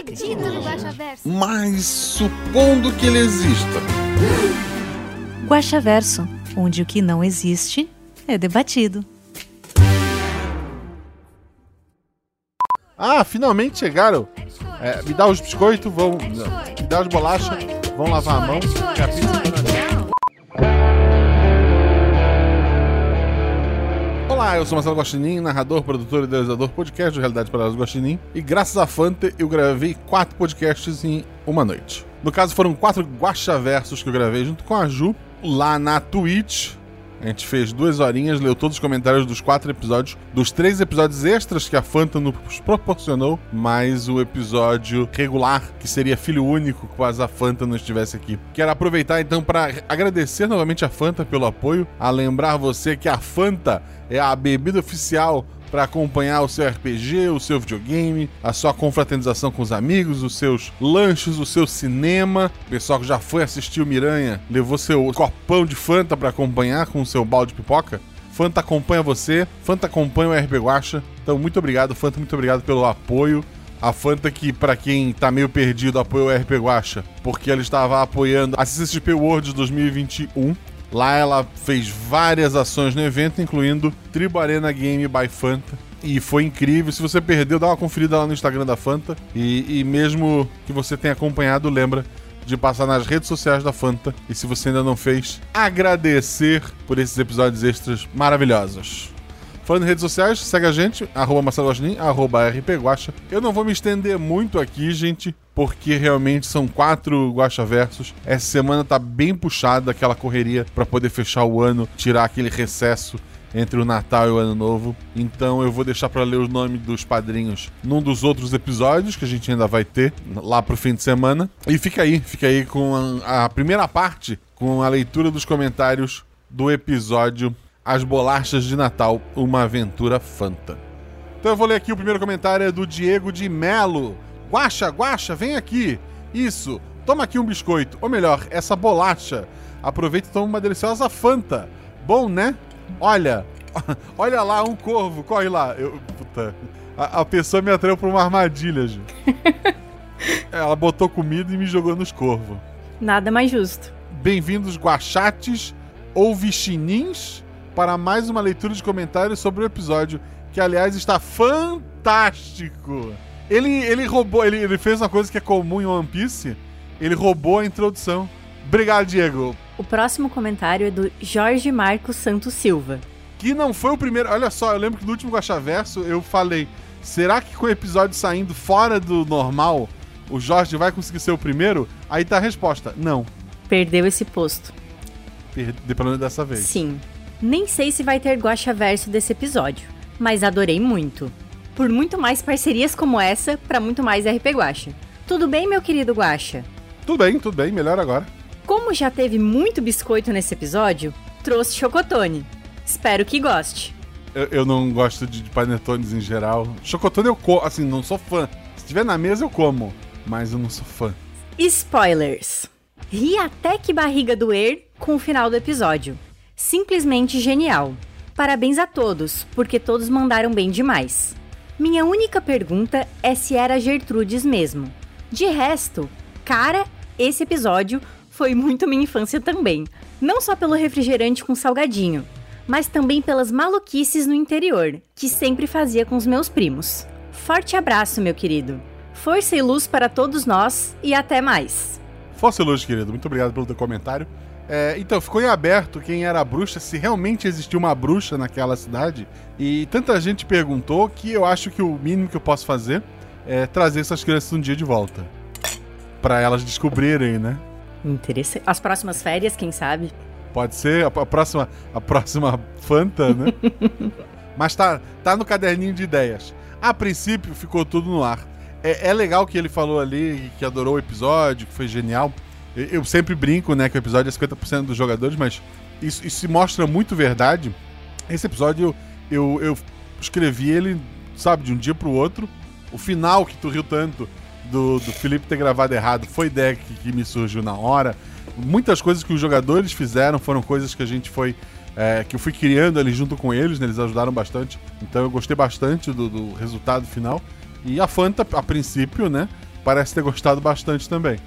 acredito no Guaxaverso. Mas supondo que ele exista. Guaxaverso, onde o que não existe é debatido. Ah, finalmente chegaram. É, me dá os biscoitos, vão. Me dá as bolachas, vão lavar a mão. que a pizza tá na- Olá, eu sou Marcelo Guaxinim, narrador, produtor e idealizador podcast do Realidade para os Guaxinim. E graças a Fanta, eu gravei quatro podcasts em uma noite. No caso, foram quatro Guaxaversos que eu gravei junto com a Ju, lá na Twitch. A gente fez duas horinhas, leu todos os comentários dos quatro episódios, dos três episódios extras que a Fanta nos proporcionou, mais o episódio regular, que seria filho único, caso a Fanta não estivesse aqui. Quero aproveitar então para agradecer novamente a Fanta pelo apoio, a lembrar você que a Fanta é a bebida oficial para acompanhar o seu RPG, o seu videogame, a sua confraternização com os amigos, os seus lanches, o seu cinema. O pessoal que já foi assistir o Miranha levou seu copão de Fanta para acompanhar com o seu balde de pipoca. Fanta acompanha você, Fanta acompanha o RP Guacha. Então, muito obrigado, Fanta, muito obrigado pelo apoio. A Fanta que, pra quem tá meio perdido, apoia o RP Guacha, porque ela estava apoiando a CCXP World 2021. Lá ela fez várias ações no evento, incluindo Tribo Arena Game by Fanta. E foi incrível. Se você perdeu, dá uma conferida lá no Instagram da Fanta. E, e mesmo que você tenha acompanhado, lembra de passar nas redes sociais da Fanta. E se você ainda não fez, agradecer por esses episódios extras maravilhosos. Falando em redes sociais, segue a gente, arroba Marcelo arroba rpguacha. Eu não vou me estender muito aqui, gente, porque realmente são quatro Guaxaversos. Essa semana tá bem puxada, aquela correria para poder fechar o ano, tirar aquele recesso entre o Natal e o Ano Novo. Então eu vou deixar para ler os nomes dos padrinhos num dos outros episódios que a gente ainda vai ter lá pro fim de semana. E fica aí, fica aí com a, a primeira parte, com a leitura dos comentários do episódio As Bolachas de Natal, uma aventura fanta. Então eu vou ler aqui o primeiro comentário é do Diego de Melo. Guaxa, guaxa, vem aqui. Isso, toma aqui um biscoito. Ou melhor, essa bolacha. Aproveita e toma uma deliciosa Fanta. Bom, né? Olha, olha lá, um corvo, corre lá. Eu, puta, a, a pessoa me atraiu pra uma armadilha, gente. Ela botou comida e me jogou nos corvos. Nada mais justo. Bem-vindos, guachates ou vichinins, para mais uma leitura de comentários sobre o episódio, que aliás está fantástico. Ele, ele roubou, ele, ele fez uma coisa que é comum em One Piece, ele roubou a introdução. Obrigado, Diego. O próximo comentário é do Jorge Marcos Santos Silva. Que não foi o primeiro. Olha só, eu lembro que no último Guaxaverso eu falei: será que com o episódio saindo fora do normal, o Jorge vai conseguir ser o primeiro? Aí tá a resposta: não. Perdeu esse posto. Pelo menos dessa vez. Sim. Nem sei se vai ter Guaxa verso desse episódio, mas adorei muito. Por muito mais parcerias como essa, pra muito mais RP Guaxa. Tudo bem, meu querido Guaxa? Tudo bem, tudo bem, melhor agora. Como já teve muito biscoito nesse episódio, trouxe chocotone. Espero que goste. Eu, eu não gosto de, de panetones em geral. Chocotone eu como, assim, não sou fã. Se tiver na mesa eu como, mas eu não sou fã. Spoilers. Ri até que barriga doer com o final do episódio. Simplesmente genial. Parabéns a todos, porque todos mandaram bem demais. Minha única pergunta é se era Gertrudes mesmo. De resto, cara, esse episódio foi muito minha infância também. Não só pelo refrigerante com salgadinho, mas também pelas maluquices no interior, que sempre fazia com os meus primos. Forte abraço, meu querido. Força e luz para todos nós e até mais. Força e luz, querido. Muito obrigado pelo teu comentário. É, então, ficou em aberto quem era a bruxa, se realmente existia uma bruxa naquela cidade. E tanta gente perguntou que eu acho que o mínimo que eu posso fazer é trazer essas crianças um dia de volta. Pra elas descobrirem, né? Interessante. As próximas férias, quem sabe? Pode ser a, a próxima, a próxima Fanta, né? Mas tá, tá no caderninho de ideias. A princípio ficou tudo no ar. É, é legal que ele falou ali que adorou o episódio, que foi genial. Eu, sempre brinco, né, que o episódio é 50% dos jogadores, mas isso, isso se mostra muito verdade. Esse episódio eu, eu, eu escrevi ele, sabe, de um dia pro outro. O final que tu riu tanto do, do Felipe ter gravado errado foi ideia que, que me surgiu na hora. Muitas coisas que os jogadores fizeram foram coisas que a gente foi. é, que eu fui criando ali junto com eles, né? Eles ajudaram bastante. Então eu gostei bastante do, do resultado final. E a Fanta, a princípio, né? Parece ter gostado bastante também.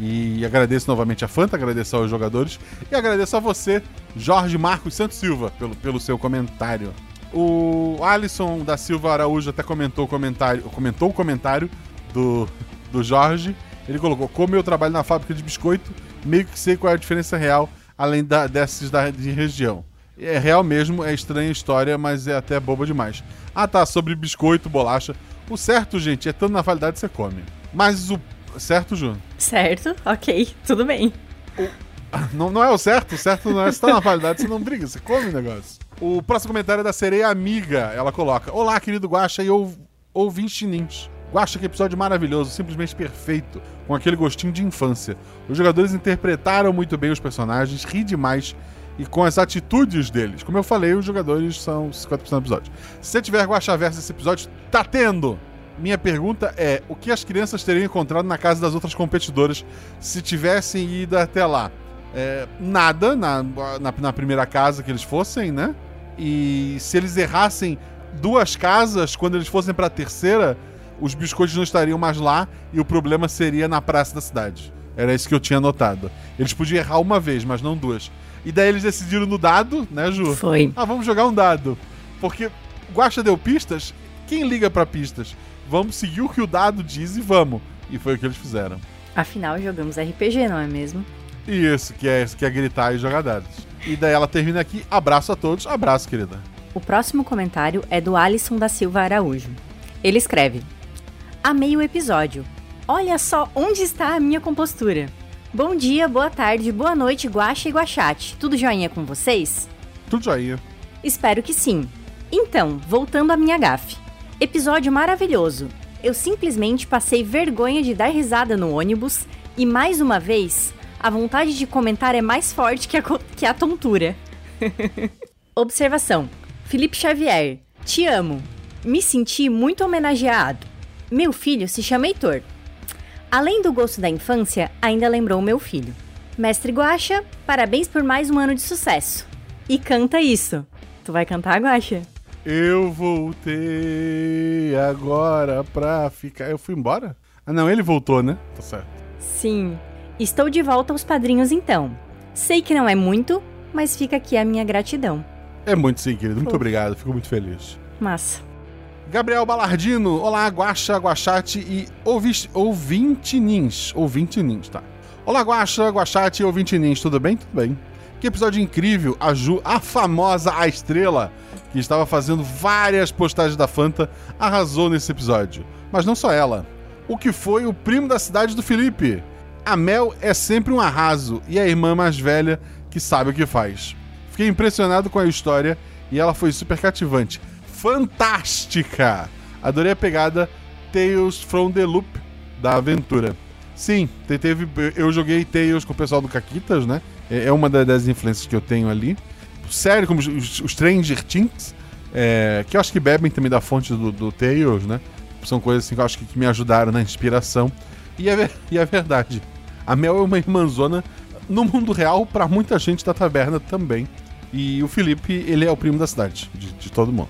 E agradeço novamente a Fanta, agradeço aos jogadores e agradeço a você, Jorge Marcos Santos Silva, pelo, pelo seu comentário. O Alisson da Silva Araújo até comentou o comentário, comentou o comentário do, do Jorge. Ele colocou: Como eu trabalho na fábrica de biscoito, meio que sei qual é a diferença real, além da, dessas da, de região. É real mesmo, é estranha a história, mas é até boba demais. Ah tá, sobre biscoito, bolacha. O certo, gente, é tanto na validade que você come. Mas o. Certo, Ju? Certo? Ok, tudo bem. Não, não é o certo, o certo não é. Se tá na validade, você não briga, você come o negócio. O próximo comentário é da sereia amiga. Ela coloca: Olá, querido Guaxa e ou, ouvintes nins. Guaxa, que episódio maravilhoso, simplesmente perfeito, com aquele gostinho de infância. Os jogadores interpretaram muito bem os personagens, ri demais e com as atitudes deles. Como eu falei, os jogadores são 50% do episódio. Se você tiver Guaxa Verso esse episódio, tá tendo! Minha pergunta é: o que as crianças teriam encontrado na casa das outras competidoras se tivessem ido até lá? É, nada na, na, na primeira casa que eles fossem, né? E se eles errassem duas casas, quando eles fossem pra terceira, os biscoitos não estariam mais lá e o problema seria na praça da cidade. Era isso que eu tinha notado. Eles podiam errar uma vez, mas não duas. E daí eles decidiram no dado, né, Ju? Foi. Ah, vamos jogar um dado. Porque Guaxa deu pistas, quem liga pra pistas? Vamos seguir o que o dado diz e vamos. E foi o que eles fizeram. Afinal, jogamos RPG, não é mesmo? Isso, que é, que é gritar e jogar dados. E daí ela termina aqui. Abraço a todos. Abraço, querida. O próximo comentário é do Alisson da Silva Araújo. Ele escreve: Amei o episódio. Olha só onde está a minha compostura. Bom dia, boa tarde, boa noite, Guaxa e Guachate. Tudo joinha com vocês? Tudo joinha. Espero que sim. Então, voltando à minha gafe. Episódio maravilhoso. Eu simplesmente passei vergonha de dar risada no ônibus e, mais uma vez, a vontade de comentar é mais forte que a, que a tontura. Observação: Felipe Xavier, te amo. Me senti muito homenageado. Meu filho se chama Heitor. Além do gosto da infância, ainda lembrou meu filho. Mestre Guaxa, parabéns por mais um ano de sucesso. E canta isso. Tu vai cantar, Guaxa? Eu voltei agora pra ficar. Eu fui embora? Ah, não, ele voltou, né? Tá certo. Sim. Estou de volta aos padrinhos então. Sei que não é muito, mas fica aqui a minha gratidão. É muito sim, querido. Muito obrigado. Fico muito feliz. Massa. Gabriel Balardino, olá, Guaxa, Guachate e ouvis- ouvintinins. Ouvintinins, tá. Olá, Guaxa, Guachate e ouvintinins, tudo bem? Tudo bem. Que episódio incrível, a Ju, a famosa A Estrela, que estava fazendo várias postagens da Fanta, arrasou nesse episódio. Mas não só ela. O que foi o primo da cidade do Felipe? A Mel é sempre um arraso e a irmã mais velha que sabe o que faz. Fiquei impressionado com a história e ela foi super cativante. Fantástica! Adorei a pegada Tales from the Loop da aventura. Sim, te- teve, eu joguei Tales com o pessoal do Caquitas, né? É é uma da- das influências que eu tenho ali. Sério, como os, Stranger Things, é, que eu acho que bebem também da fonte do, do Tales, né? São coisas assim que eu acho que, que me ajudaram na inspiração. E é, e é verdade. A Mel é uma irmãzona no mundo real pra muita gente da taberna também. E o Felipe, ele é o primo da cidade, de, de todo mundo.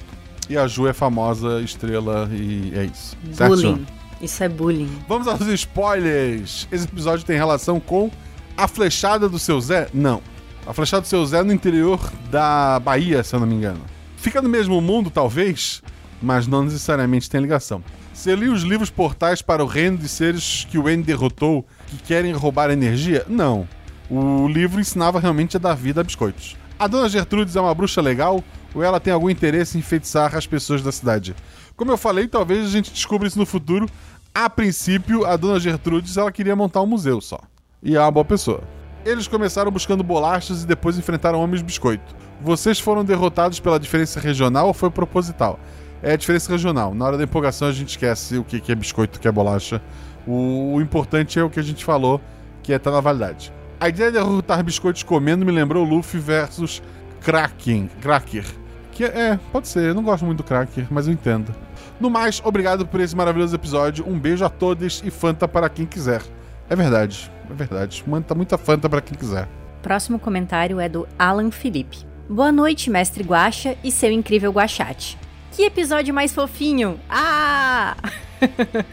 E a Ju é famosa, estrela, e é isso. Certo, bullying. Isso é bullying. Vamos aos spoilers. Esse episódio tem relação com a flechada do seu Zé? Não. A flechada do seu Zé é no interior da Bahia, se eu não me engano. Fica no mesmo mundo, talvez, mas não necessariamente tem ligação. Lia os livros portais para o reino de seres que o N derrotou que querem roubar energia? Não. O livro ensinava realmente a dar vida a biscoitos. A dona Gertrudes é uma bruxa legal ou ela tem algum interesse em enfeitiçar as pessoas da cidade? Como eu falei, talvez a gente descubra isso no futuro. A princípio, a dona Gertrudes ela queria montar um museu só. E é uma boa pessoa. Eles começaram buscando bolachas e depois enfrentaram homens biscoito. Vocês foram derrotados pela diferença regional ou foi proposital? É a diferença regional. Na hora da empolgação a gente esquece o que é biscoito, o que é bolacha. O, importante é o que a gente falou, que é estar na validade. A ideia de derrotar biscoitos comendo me lembrou Luffy versus Kraken. Cracker. Que é, pode ser, eu não gosto muito do Cracker, mas eu entendo. No mais, obrigado por esse maravilhoso episódio. Um beijo a todos e Fanta para quem quiser. É verdade, é verdade. Manda muita Fanta para quem quiser. Próximo comentário é do Alan Felipe. Boa noite, mestre Guaxa e seu incrível Guaxate. Que episódio mais fofinho! Ah!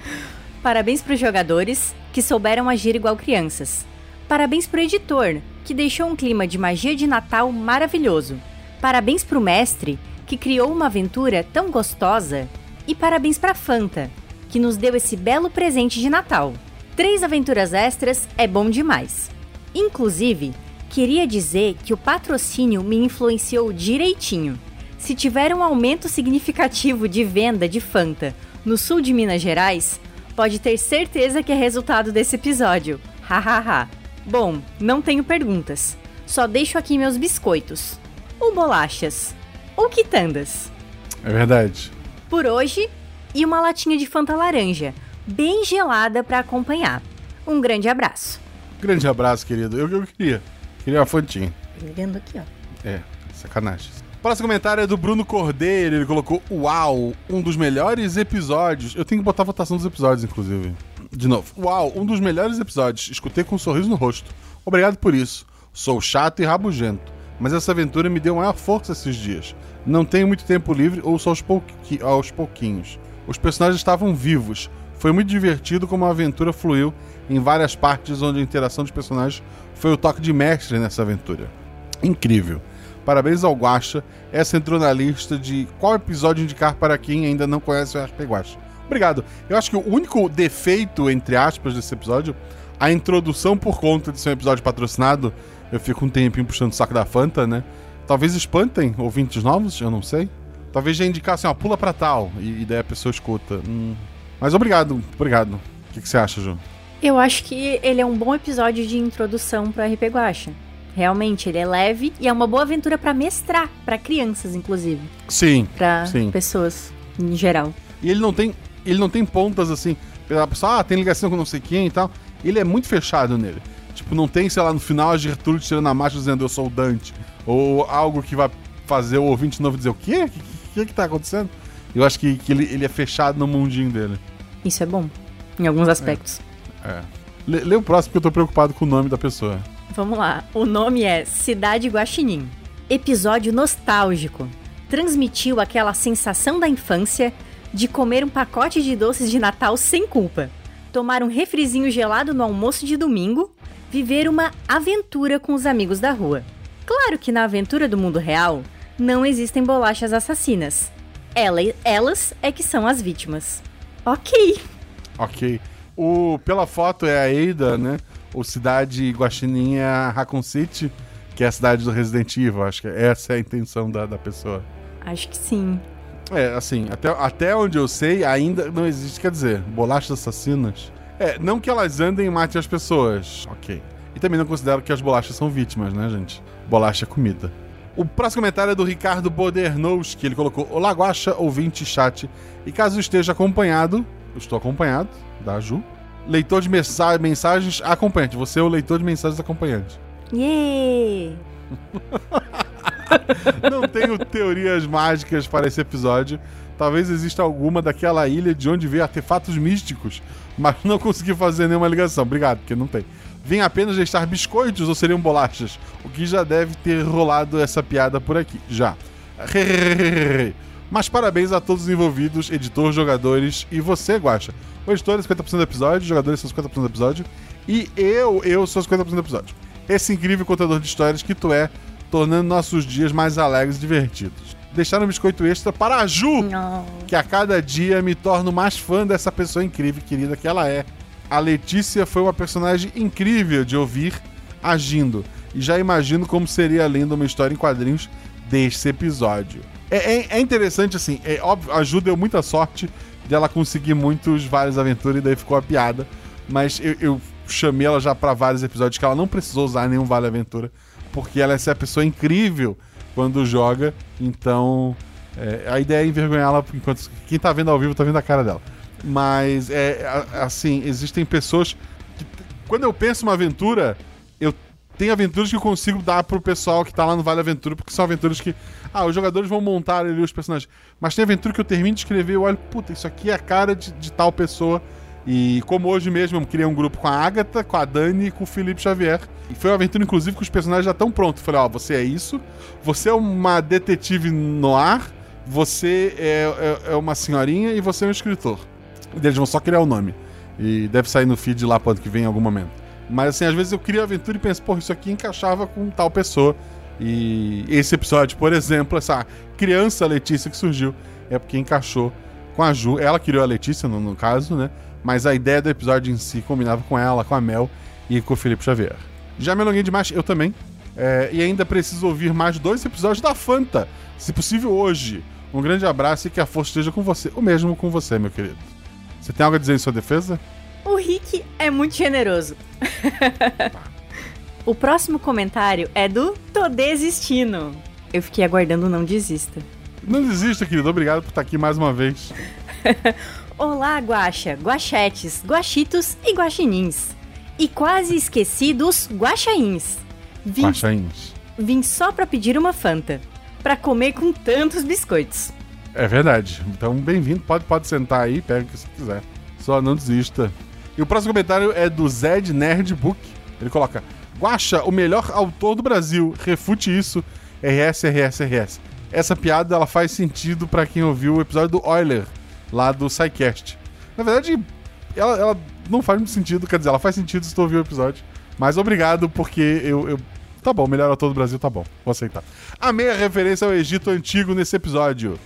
Parabéns para os jogadores que souberam agir igual crianças. Parabéns pro editor, que deixou um clima de magia de Natal maravilhoso. Parabéns pro mestre, que criou uma aventura tão gostosa. E parabéns pra Fanta, que nos deu esse belo presente de Natal. Três aventuras extras é bom demais. Inclusive, queria dizer que o patrocínio me influenciou direitinho. Se tiver um aumento significativo de venda de Fanta no sul de Minas Gerais, pode ter certeza que é resultado desse episódio. Hahaha. Bom, não tenho perguntas. Só deixo aqui meus biscoitos. Ou bolachas. Ou quitandas. É verdade. Por hoje, e uma latinha de Fanta laranja, bem gelada para acompanhar. Um grande abraço. Grande abraço, querido. Eu que eu queria. Queria uma Fantinha. Olhando aqui, ó. É, sacanagem. Próximo comentário é do Bruno Cordeiro. Ele colocou: Uau, um dos melhores episódios. Eu tenho que botar a votação dos episódios, inclusive. De novo. Uau, um dos melhores episódios. Escutei com um sorriso no rosto. Obrigado por isso. Sou chato e rabugento, mas essa aventura me deu maior força esses dias. Não tenho muito tempo livre, ouço aos, pouqui aos pouquinhos. Os personagens estavam vivos. Foi muito divertido como a aventura fluiu em várias partes onde a interação dos personagens foi o toque de mestre nessa aventura. Incrível. Parabéns ao Guacha. Essa entrou na lista de qual episódio indicar para quem ainda não conhece o RP Guacha. Obrigado. Eu acho que o único defeito, entre aspas, desse episódio, a introdução por conta de ser um episódio patrocinado, eu fico um tempinho puxando o saco da Fanta, né? Talvez espantem ouvintes novos, eu não sei. Talvez já indicassem, ó, pula pra tal, e, e daí a pessoa escuta. Hum. Mas obrigado, obrigado. O que, que você acha, Ju? Eu acho que ele é um bom episódio de introdução para RP Guacha. Realmente, ele é leve e é uma boa aventura para mestrar, para crianças, inclusive. Sim, Pra sim. pessoas, em geral. E ele não tem, ele não tem pontas assim. A pessoa, ah, tem ligação com não sei quem e tal. Ele é muito fechado nele. Tipo, não tem, sei lá, no final a Gertrude tirando a marcha dizendo eu sou o Dante. Ou algo que vai fazer o ouvinte novo dizer o quê? O que, que, que tá acontecendo? Eu acho que, que ele, ele é fechado no mundinho dele. Isso é bom, em alguns aspectos. É. Lê, lê o próximo que eu tô preocupado com o nome da pessoa. Vamos lá. O nome é Cidade Guaxinim. Episódio nostálgico. Transmitiu aquela sensação da infância de comer um pacote de doces de Natal sem culpa, tomar um refrizinho gelado no almoço de domingo, viver uma aventura com os amigos da rua. Claro que na aventura do mundo real não existem bolachas assassinas. Ela- elas é que são as vítimas. Ok. Ok. O, pela foto é a Eida, né? O cidade Guaxinim é a Raccoon City, que é a cidade do Resident Evil. Acho que essa é a intenção da, da pessoa. Acho que sim. É, assim, até, até onde eu sei, ainda não existe, quer dizer, bolachas assassinas. É, não que elas andem e matem as pessoas. Ok. E também não considero que as bolachas são vítimas, né, gente? Bolacha é comida. O próximo comentário é do Ricardo Bodernowski. Ele colocou: Olá, Guaxa, ouvinte chat. E caso esteja acompanhado, eu estou acompanhado, da Ju. Leitor de mensa- mensagens acompanhante. Você é o leitor de mensagens acompanhante. Yay! Não tenho teorias mágicas para esse episódio. Talvez exista alguma daquela ilha de onde veio artefatos místicos, mas não consegui fazer nenhuma ligação. Obrigado, porque não tem. Vem apenas deixar biscoitos ou seriam bolachas? O que já deve ter rolado essa piada por aqui. Já. Mas parabéns a todos os envolvidos, editor, jogadores e você, Guacha. O editor é 50% do episódio, os jogadores são 50% do episódio. E eu, eu sou 50% do episódio. Esse incrível contador de histórias que tu é, tornando nossos dias mais alegres e divertidos. Deixar um biscoito extra para a Ju, que a cada dia me torno mais fã dessa pessoa incrível e querida que ela é. A Letícia foi uma personagem incrível de ouvir agindo, e já imagino como seria lendo uma história em quadrinhos desse episódio. É, é- é interessante, assim, é óbvio, a Ju deu muita sorte de ela conseguir muitos vários aventuras e daí ficou a piada, mas eu, eu chamei ela já para vários episódios que ela não precisou usar nenhum Vale Aventura, porque ela é essa pessoa incrível quando joga, então É, a ideia é envergonhá-la enquanto. Quem tá vendo ao vivo tá vendo a cara dela. Mas, é, assim, existem pessoas. Que, quando eu penso uma aventura, eu tenho aventuras que eu consigo dar pro pessoal que tá lá no Vale Aventura, porque são aventuras que. Ah, os jogadores vão montar ali os personagens. Mas tem aventura que eu termino de escrever e olho, puta, isso aqui é a cara de, de tal pessoa. E como hoje mesmo eu criei um grupo com a Agatha, com a Dani e com o Felipe Xavier. E foi uma aventura, inclusive, que os personagens já estão prontos. Eu falei, ó, você é isso, você é uma detetive no ar, você é, é- é uma senhorinha e você é um escritor. Eles vão só criar o nome. E deve sair no feed lá pro que vem em algum momento. Mas assim, às vezes eu crio a aventura e penso, pô, isso aqui encaixava com tal pessoa. E esse episódio, por exemplo, essa criança Letícia que surgiu, é porque encaixou com a Ju. Ela criou a Letícia, no, no caso, né? Mas a ideia do episódio em si combinava com ela, com a Mel e com o Felipe Xavier. Já me alonguei demais, eu também. É, e ainda preciso ouvir mais dois episódios da Fanta, se possível hoje. Um grande abraço e que a força esteja com você. O mesmo com você, meu querido. Você tem algo a dizer em sua defesa? O Rick é muito generoso. o próximo comentário é do Tô Desistindo. Eu fiquei aguardando Não Desista. Não desista, querido. Obrigado por estar aqui mais uma vez. Olá, guaxa, guachetes, guaxitos e guaxinins. E quase esqueci dos guaxains. Vim, Pachains. vim só pra pedir uma Fanta. Pra comer com tantos biscoitos. É verdade. Então, bem-vindo. Pode, pode sentar aí, pega o que você quiser. Só não desista. E o próximo comentário é do Zed Nerdbook. Ele coloca: Guaxa, o melhor autor do Brasil. Refute isso. RS, RS, RS. Essa piada ela faz sentido pra quem ouviu o episódio do Euler, lá do SciCast. Na verdade, ela, ela não faz muito sentido, quer dizer, ela faz sentido se tu ouvir o episódio. Mas obrigado, porque eu. eu- Tá bom, melhor autor do Brasil, tá bom. Vou aceitar. Amei a referência ao Egito Antigo nesse episódio.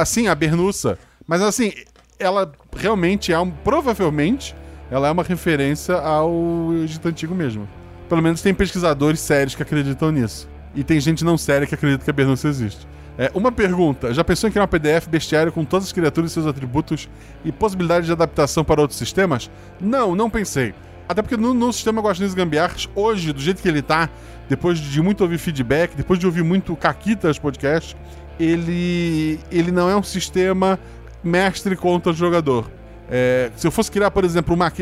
Assim, a Bernussa. Mas assim, ela realmente é um. Provavelmente, ela é uma referência ao Egito Antigo mesmo. Pelo menos tem pesquisadores sérios que acreditam nisso. E tem gente não séria que acredita que a Bernussa existe. É, uma pergunta: já pensou em criar um PDF bestiário com todas as criaturas e seus atributos e possibilidade de adaptação para outros sistemas? Não, não pensei. Até porque no, no sistema Guaxinins Gambiarras, hoje, do jeito que ele tá, depois de muito ouvir feedback, depois de ouvir muito Caquitas podcast, ele, ele não é um sistema mestre contra jogador. É, se eu fosse criar, por exemplo, uma,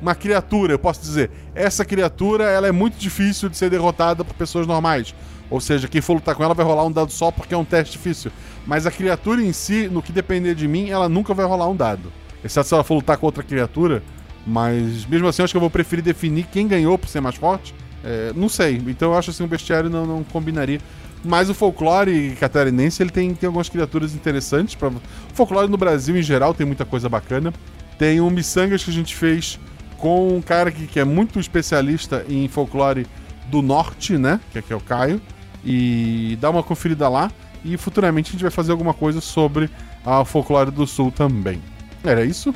uma criatura, eu posso dizer, essa criatura ela é muito difícil de ser derrotada por pessoas normais. Ou seja, quem for lutar com ela vai rolar um dado só porque é um teste difícil. Mas a criatura em si, no que depender de mim, ela nunca vai rolar um dado. Exceto se ela for lutar com outra criatura. Mas mesmo assim, eu acho que eu vou preferir definir quem ganhou por ser mais forte. É, não sei. Então eu acho assim, um bestiário não, não combinaria. Mas o folclore catarinense, ele tem, tem algumas criaturas interessantes. Pra... O folclore no Brasil, em geral, tem muita coisa bacana. Tem um miçangas que a gente fez com um cara que, que é muito especialista em folclore do norte, né? Que é, que é o Caio. E dá uma conferida lá. E futuramente a gente vai fazer alguma coisa sobre a folclore do sul também. Era isso?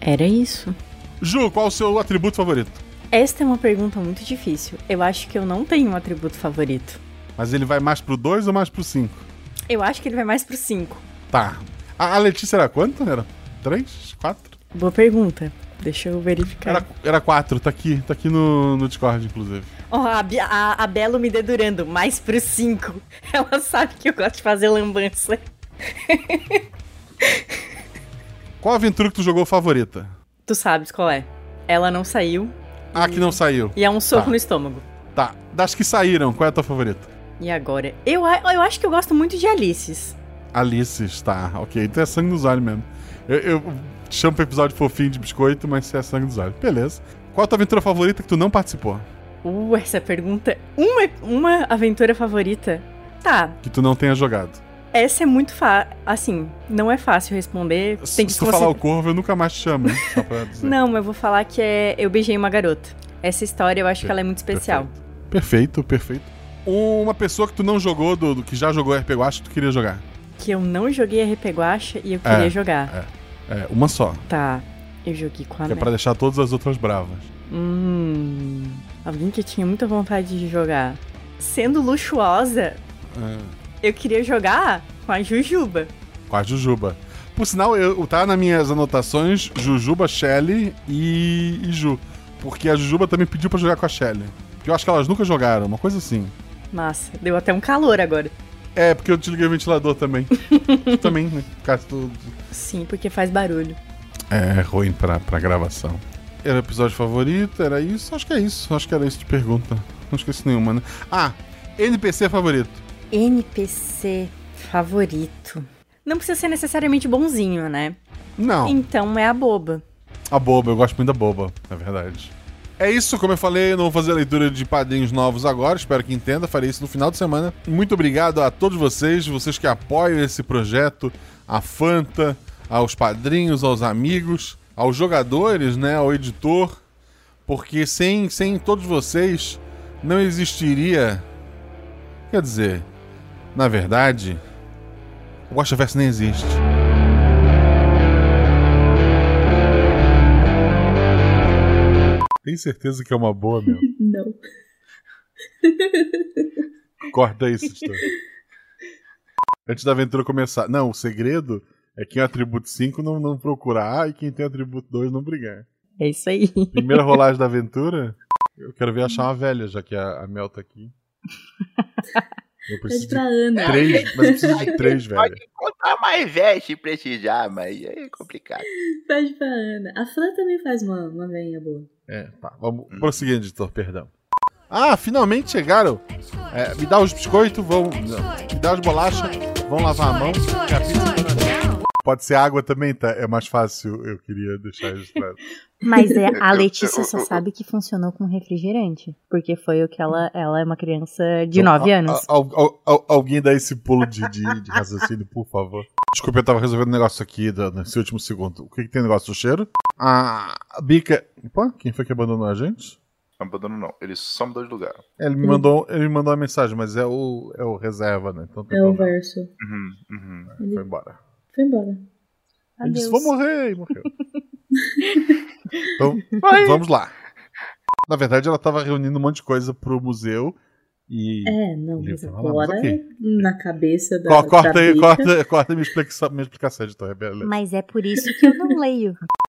Era isso. Ju, qual o seu atributo favorito? Esta é uma pergunta muito difícil. Eu acho que eu não tenho um atributo favorito. Mas ele vai mais pro 2 ou mais pro 5? Eu acho que ele vai mais pro 5. Tá. A, a Letícia era quanto? Era 3? 4? Boa pergunta. Deixa eu verificar. Era, era 4, tá aqui, tá aqui no, no Discord, inclusive. Ó, a, Bi- a, a Belo me dedurando, mais pro 5. Ela sabe que eu gosto de fazer lambança. Qual aventura que tu jogou favorita? Tu sabes qual é. Ela não saiu Ah, que não saiu. e é um soco Tá. no estômago. Tá. Das que saíram, qual é a tua favorita? E agora? Eu, eu acho que eu gosto muito de Alices. Alice, tá. Ok, então é sangue nos olhos mesmo. Eu, eu chamo pro episódio fofinho de biscoito, mas é sangue nos olhos. Beleza. Qual a tua aventura favorita que tu não participou? Uh, essa pergunta. Uma, uma aventura favorita? Tá, Que tu não tenha jogado. essa é muito fácil. Assim, não é fácil responder. Tem que Se tu falar o corvo, eu nunca mais te chamo, hein? Só pra dizer. Não, mas eu vou falar que é Eu Beijei uma Garota. Essa história eu acho que ela é muito especial. Perfeito, perfeito. Uma pessoa que tu não jogou, do, do que já jogou RPG Watch, tu queria jogar. Que eu não joguei RP Guacha e eu queria É, jogar. É, uma só. Tá, eu joguei com a Que é pra deixar todas as outras bravas. Hum. Alguém que tinha muita vontade de jogar. Sendo luxuosa, É, eu queria jogar com a Jujuba. com a Jujuba. Por sinal, eu, tá nas minhas anotações Jujuba, Shelly e, e Ju. Porque a Jujuba também pediu pra jogar com a Shelly. Porque eu acho que elas nunca jogaram, uma coisa assim. Massa, deu até um calor agora. É, porque eu desliguei o ventilador também. também, né? Caso. Sim, porque faz barulho. É ruim pra, pra gravação. Era o episódio favorito? Era isso? Acho que é isso. Acho que era isso de pergunta. Não esqueci nenhuma, né? Ah, NPC favorito. NPC favorito. Não precisa ser necessariamente bonzinho, né? Não. Então é a boba. A boba, eu gosto muito da boba, na verdade. É isso, como eu falei, eu não vou fazer a leitura de padrinhos novos agora, espero que entenda, farei isso no final de semana. Muito obrigado a todos vocês, vocês que apoiam esse projeto, a Fanta, aos padrinhos, aos amigos, aos jogadores, né, ao editor, porque sem, sem todos vocês não existiria. Quer dizer, na verdade, o Guaxaverso nem existe. Tem certeza que é uma boa, meu? Não. Corta isso, história. Antes da aventura começar. Não, o segredo é quem é atributo 5 não, não procurar e quem tem atributo 2 não brigar. É isso aí. Primeira rolagem da aventura, eu quero ver achar uma velha, já que a, a Mel tá aqui. Eu preciso Pede pra Ana. três, mas eu preciso de três, velho. Pode encontrar mais velho se precisar, mas aí é complicado. Pede pra Ana. A Fran também faz uma, uma veinha boa. É, tá, vamos prosseguir, editor, perdão. Ah, finalmente chegaram. É, me dá os biscoitos, vão. Me dá as bolachas, vão lavar a mão. que Pode ser água também, tá? É mais fácil, eu queria deixar registrado. Mas é, a Letícia só sabe que funcionou com refrigerante. Porque foi o que ela. Ela é uma criança de Então, 9 a- anos. al- al- al- alguém dá esse pulo de, de- de raciocínio, por favor. Desculpa, eu tava resolvendo um negócio aqui do- nesse último segundo. O que, que tem negócio do cheiro? A Bica. Opa, quem foi que abandonou a gente? Não abandono não, ele só mudou de lugar. Ele me mandou, ele me mandou uma mensagem, mas é o, é o reserva, né? Então tem É o verso. Uhum, uhum. É, Foi embora. Foi embora. Ele disse, Adeus. vou morrer, e morreu. então, vamos lá. Na verdade, ela tava reunindo um monte de coisa pro museu e. É, não, mas mas agora, na cabeça da. Co- corta da corta, corta minha explicação, minha explicação editor, beleza. Mas é por isso que eu não leio.